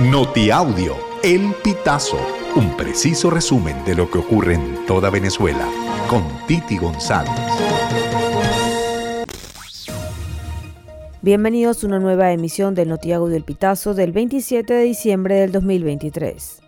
Notiaudio, El Pitazo, un preciso resumen de lo que ocurre en toda Venezuela, con Titi González. Bienvenidos a una nueva emisión del Notiaudio El Pitazo del 27 de diciembre del 2023.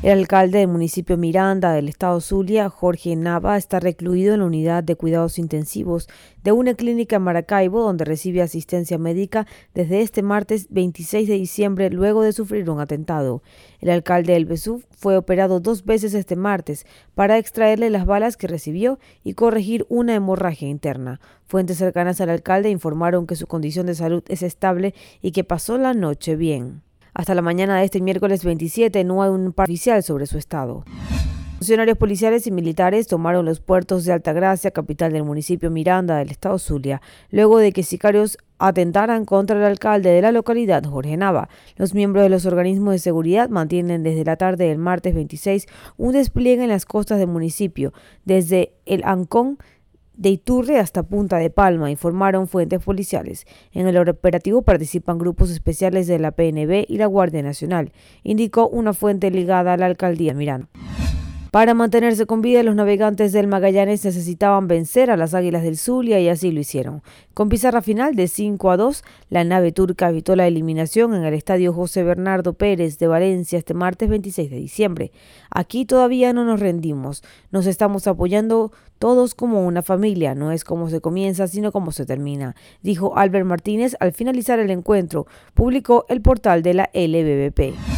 El alcalde del municipio Miranda del estado Zulia, Jorge Nava, está recluido en la unidad de cuidados intensivos de una clínica en Maracaibo donde recibe asistencia médica desde este martes 26 de diciembre luego de sufrir un atentado. El alcalde del Besú fue operado dos veces este martes para extraerle las balas que recibió y corregir una hemorragia interna. Fuentes cercanas al alcalde informaron que su condición de salud es estable y que pasó la noche bien. Hasta la mañana de este miércoles 27 no hay un par oficial sobre su estado. Funcionarios policiales y militares tomaron los puertos de Altagracia, capital del municipio Miranda del estado Zulia, luego de que sicarios atentaran contra el alcalde de la localidad, Jorge Nava. Los miembros de los organismos de seguridad mantienen desde la tarde del martes 26 un despliegue en las costas del municipio, desde el Ancón de Iturre hasta Punta de Palma, informaron fuentes policiales. En el operativo participan grupos especiales de la PNB y la Guardia Nacional, indicó una fuente ligada a la alcaldía Miranda. Para mantenerse con vida, los navegantes del Magallanes necesitaban vencer a las Águilas del Zulia y así lo hicieron. Con pizarra final de 5 a 2, la nave turca evitó la eliminación en el estadio José Bernardo Pérez de Valencia este martes 26 de diciembre. Aquí todavía no nos rendimos, nos estamos apoyando todos como una familia, no es como se comienza, sino como se termina, dijo Albert Martínez al finalizar el encuentro, publicó el portal de la LBBP.